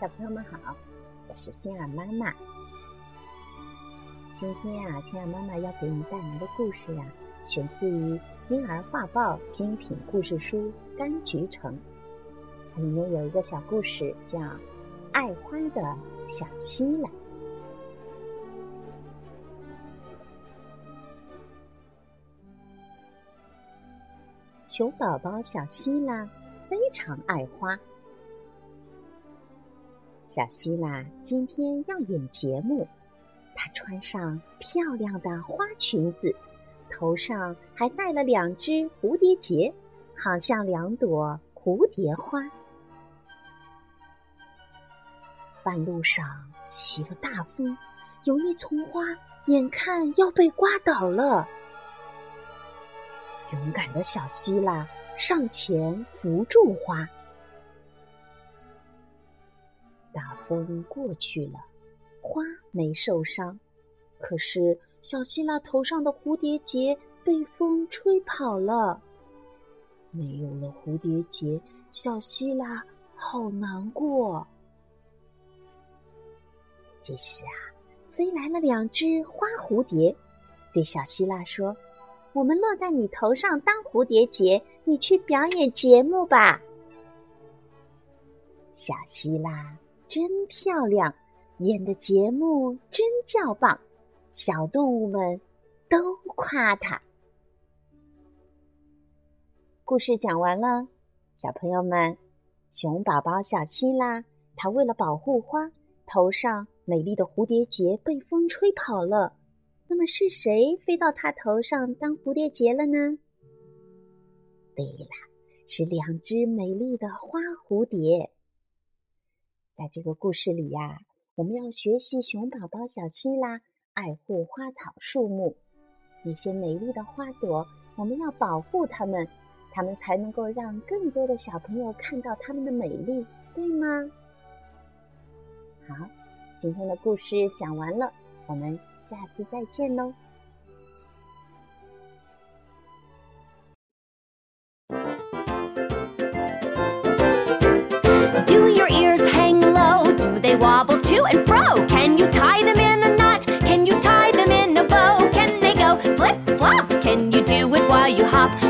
小朋友们好，我是欣儿妈妈。今天啊，欣儿妈妈要给你带来的故事呀，选自于《婴儿画报》精品故事书《柑橘城》，它里面有一个小故事叫《爱花的小希拉》。熊宝宝小希拉非常爱花。小希拉今天要演节目，她穿上漂亮的花裙子，头上还戴了两只蝴蝶结，好像两朵蝴蝶花。半路上起了大风，有一丛花眼看要被刮倒了。勇敢的小希拉上前扶住花。风过去了，花没受伤，可是小希拉头上的蝴蝶结被风吹跑了。没有了蝴蝶结，小希拉好难过。这时啊，飞来了两只花蝴蝶，对小希拉说：“我们落在你头上当蝴蝶结，你去表演节目吧。”小希拉。真漂亮，演的节目真叫棒，小动物们都夸他。故事讲完了，小朋友们，熊宝宝小希拉，他为了保护花，头上美丽的蝴蝶结被风吹跑了。那么是谁飞到他头上当蝴蝶结了呢？对了，是两只美丽的花蝴蝶。在这个故事里呀，我们要学习熊宝宝小希拉爱护花草树木，那些美丽的花朵，我们要保护它们，它们才能够让更多的小朋友看到它们的美丽，对吗？好，今天的故事讲完了，我们下次再见喽。you hop